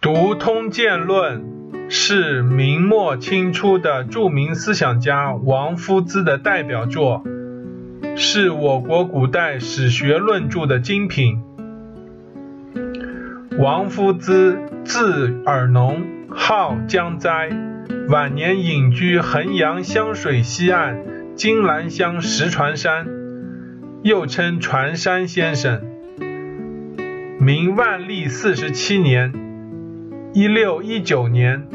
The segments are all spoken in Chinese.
读《通鉴论》是明末清初的著名思想家王夫之的代表作，是我国古代史学论著的精品。王夫之，字尔农，号江斋，晚年隐居衡阳湘水西岸金兰乡石船山，又称船山先生。明万历四十七年。一六一九年，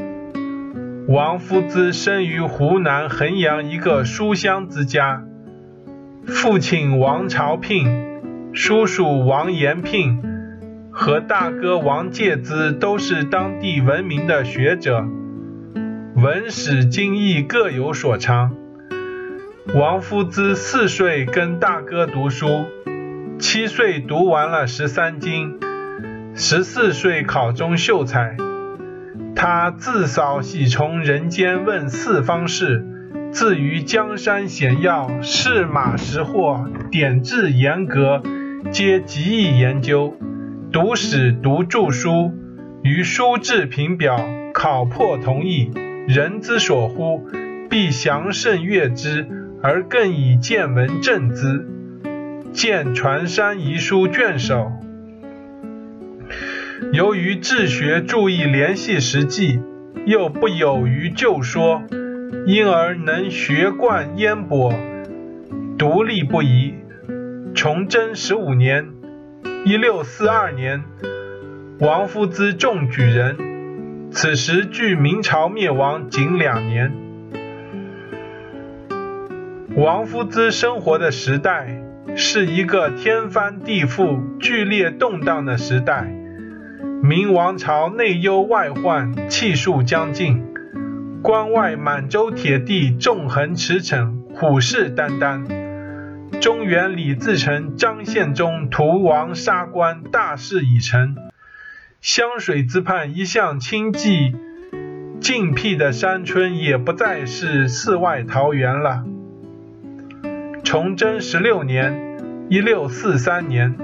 王夫之生于湖南衡阳一个书香之家，父亲王朝聘、叔叔王延聘和大哥王介之都是当地闻名的学者，文史经义各有所长。王夫之四岁跟大哥读书，七岁读完了十三经。十四岁考中秀才，他自扫洗从人间问四方事，至于江山险要、试马识货、典制严格，皆极易研究。读史读著书，于书志评表考破同意，人之所呼，必详慎阅之，而更以见闻证之。见传山遗书卷首。由于治学注意联系实际，又不有于旧说，因而能学贯渊博，独立不移。崇祯十五年（一六四二年），王夫之中举人，此时距明朝灭亡仅两年。王夫之生活的时代是一个天翻地覆、剧烈动荡的时代。明王朝内忧外患，气数将尽，关外满洲铁骑纵横驰骋，虎视眈眈。中原李自成、张献忠屠王杀官，大势已成。湘水之畔一向清寂静僻的山村，也不再是世外桃源了。崇祯十六年（一六四三年），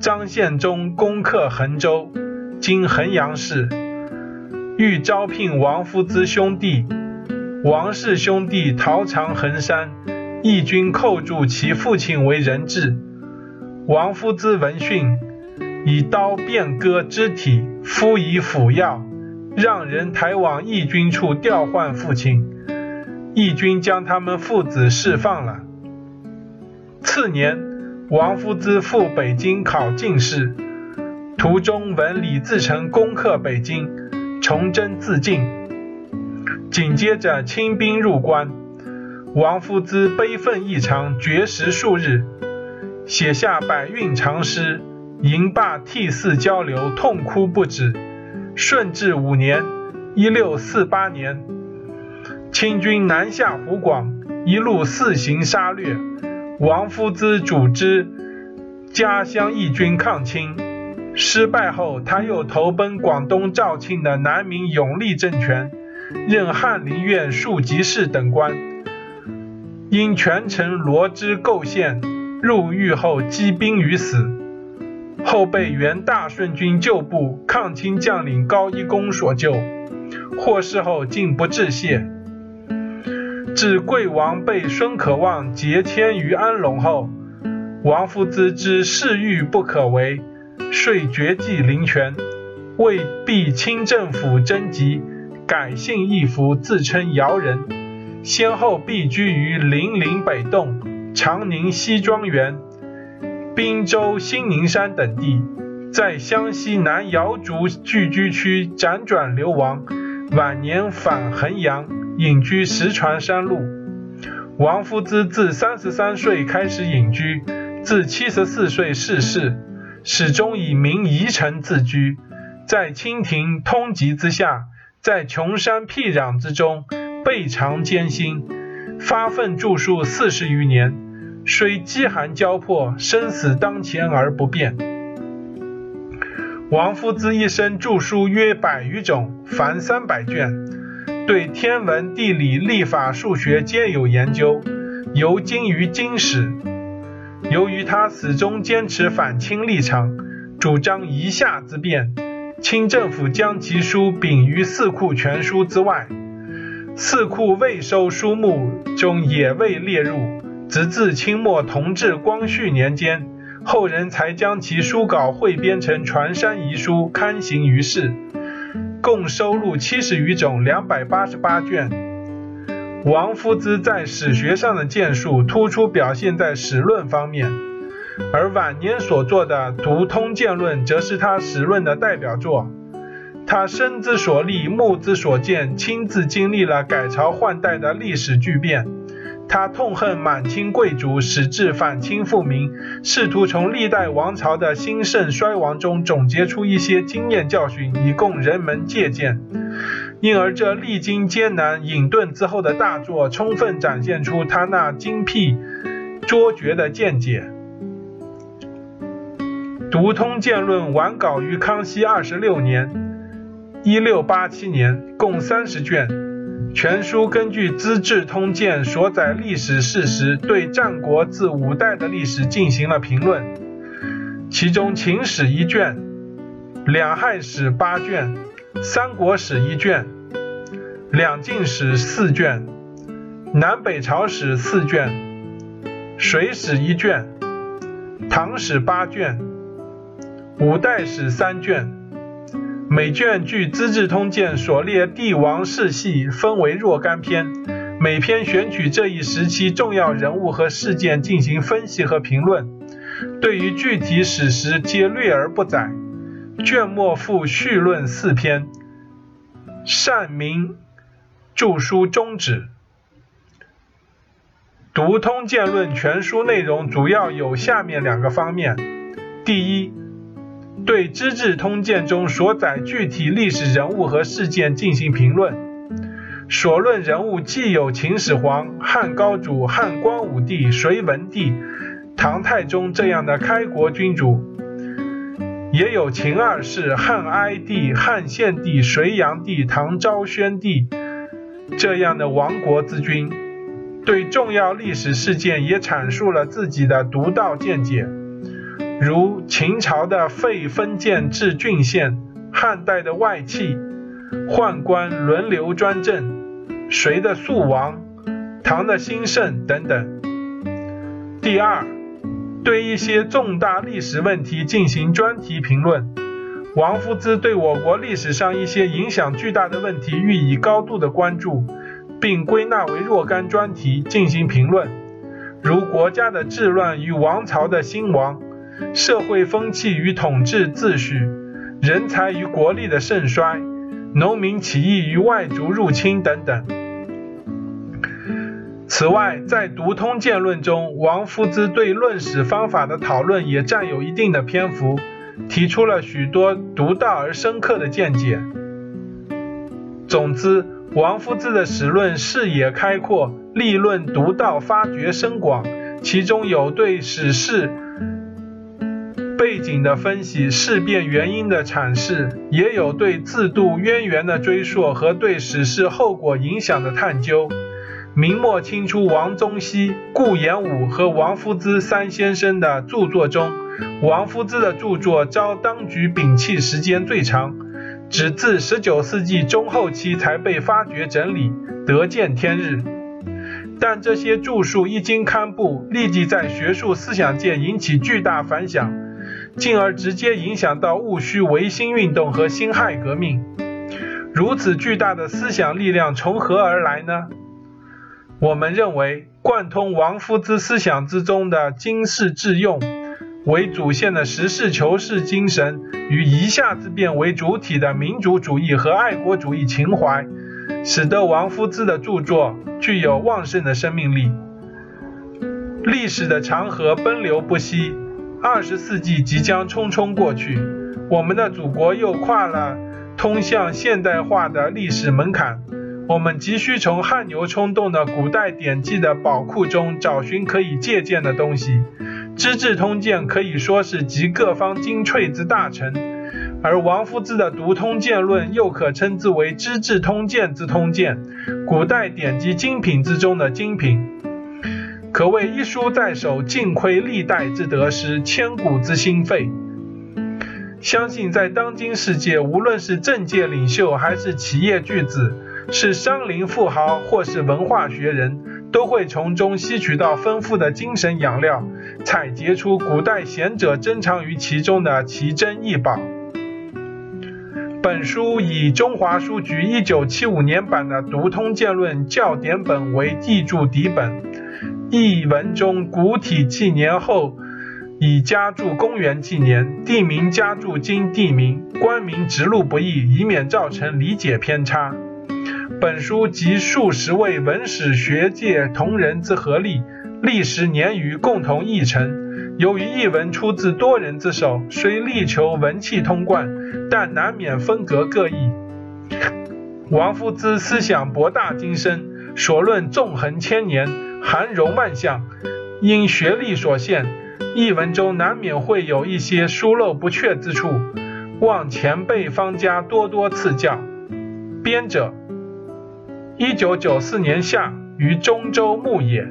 张献忠攻克衡州。今衡阳市，欲招聘王夫之兄弟王氏兄弟逃藏衡山，义军扣住其父亲为人质。王夫之闻讯，以刀便割肢体，敷以腐药，让人抬往义军处调换父亲。义军将他们父子释放了。次年，王夫之赴北京考进士。途中闻李自成攻克北京，崇祯自尽。紧接着清兵入关，王夫之悲愤异常，绝食数日，写下百韵长诗，吟罢涕泗交流，痛哭不止。顺治五年（一六四八年），清军南下湖广，一路四行杀掠，王夫之组织家乡义军抗清。失败后，他又投奔广东肇庆的南明永历政权，任翰林院庶吉士等官。因权臣罗织构陷，入狱后积兵于死。后被原大顺军旧部抗清将领高一功所救，获释后竟不致谢。至贵王被孙可望劫迁于安龙后，王夫之知事欲不可为。遂绝迹临泉，为避清政府征集，改姓易服，自称姚人，先后避居于零陵北洞、长宁西庄园、滨州新宁山等地，在湘西南瑶族聚居区辗转流亡，晚年返衡阳，隐居石船山路。王夫之自三十三岁开始隐居，至七十四岁逝世。始终以明夷臣自居，在清廷通缉之下，在穷山僻壤之中，备尝艰辛，发奋著述四十余年，虽饥寒交迫，生死当前而不变。王夫之一生著书约百余种，凡三百卷，对天文、地理、历法、数学皆有研究，尤精于经史。由于他始终坚持反清立场，主张夷夏之变，清政府将其书秉于四库全书之外，四库未收书目中也未列入，直至清末同治、光绪年间，后人才将其书稿汇编成《传山遗书》，刊行于世，共收录七十余种，两百八十八卷。王夫之在史学上的建树，突出表现在史论方面。而晚年所作的《读通鉴论》则是他史论的代表作。他身之所历，目之所见，亲自经历了改朝换代的历史巨变。他痛恨满清贵族，使至反清复明，试图从历代王朝的兴盛衰亡中总结出一些经验教训，以供人们借鉴。因而，这历经艰难隐遁之后的大作，充分展现出他那精辟卓绝的见解。《读通鉴论》完稿于康熙二十六年（一六八七年），共三十卷。全书根据《资治通鉴》所载历史事实，对战国至五代的历史进行了评论。其中，秦史一卷，两汉史八卷，三国史一卷，两晋史四卷，南北朝史四卷，水史一卷，唐史八卷。五代史三卷，每卷据《资治通鉴》所列帝王世系分为若干篇，每篇选取这一时期重要人物和事件进行分析和评论，对于具体史实皆略而不载。卷末附序论四篇，善明著书宗旨。读通鉴论全书内容主要有下面两个方面：第一，对《资治通鉴》中所载具体历史人物和事件进行评论，所论人物既有秦始皇、汉高祖、汉光武帝、隋文帝、唐太宗这样的开国君主，也有秦二世、汉哀帝、汉献帝、隋炀帝、唐昭宣帝。这样的亡国之君，对重要历史事件也阐述了自己的独到见解。如秦朝的废封建制郡县，汉代的外戚宦官轮流专政，隋的肃王，唐的兴盛等等。第二，对一些重大历史问题进行专题评论。王夫之对我国历史上一些影响巨大的问题予以高度的关注，并归纳为若干专题进行评论，如国家的治乱与王朝的兴亡。社会风气与统治秩序，人才与国力的盛衰，农民起义与外族入侵等等。此外，在《读通鉴论》中，王夫之对论史方法的讨论也占有一定的篇幅，提出了许多独到而深刻的见解。总之，王夫之的史论视野开阔，立论独到，发掘深广，其中有对史事。背景的分析、事变原因的阐释，也有对制度渊源的追溯和对史事后果影响的探究。明末清初王宗羲、顾炎武和王夫之三先生的著作中，王夫之的著作遭当局摒弃时间最长，直至19世纪中后期才被发掘整理，得见天日。但这些著述一经刊布，立即在学术思想界引起巨大反响。进而直接影响到戊戌维新运动和辛亥革命。如此巨大的思想力量从何而来呢？我们认为，贯通王夫之思想之中的经世致用为主线的实事求是精神，与一下之变为主体的民族主义和爱国主义情怀，使得王夫之的著作具有旺盛的生命力。历史的长河奔流不息。二十世纪即将匆匆过去，我们的祖国又跨了通向现代化的历史门槛。我们急需从汗牛充栋的古代典籍的宝库中找寻可以借鉴的东西。《资治通鉴》可以说是集各方精粹之大成，而王夫之的《读通鉴论》又可称之为《资治通鉴》之通鉴，古代典籍精品之中的精品。可谓一书在手，尽窥历代之得失，千古之心肺。相信在当今世界，无论是政界领袖，还是企业巨子，是商林富豪，或是文化学人，都会从中吸取到丰富的精神养料，采撷出古代贤者珍藏于其中的奇珍异宝。本书以中华书局1975年版的《读通鉴论校典本》为译注底本，译文中古体纪年后。以加注公元纪年，地名加注今地名，官名直录不易，以免造成理解偏差。本书集数十位文史学界同仁之合力，历时年余，共同译成。由于译文出自多人之手，虽力求文气通贯，但难免风格各异。王夫之思想博大精深，所论纵横千年，涵容万象，因学历所限。译文中难免会有一些疏漏不确之处，望前辈方家多多赐教。编者：一九九四年夏于中州牧野。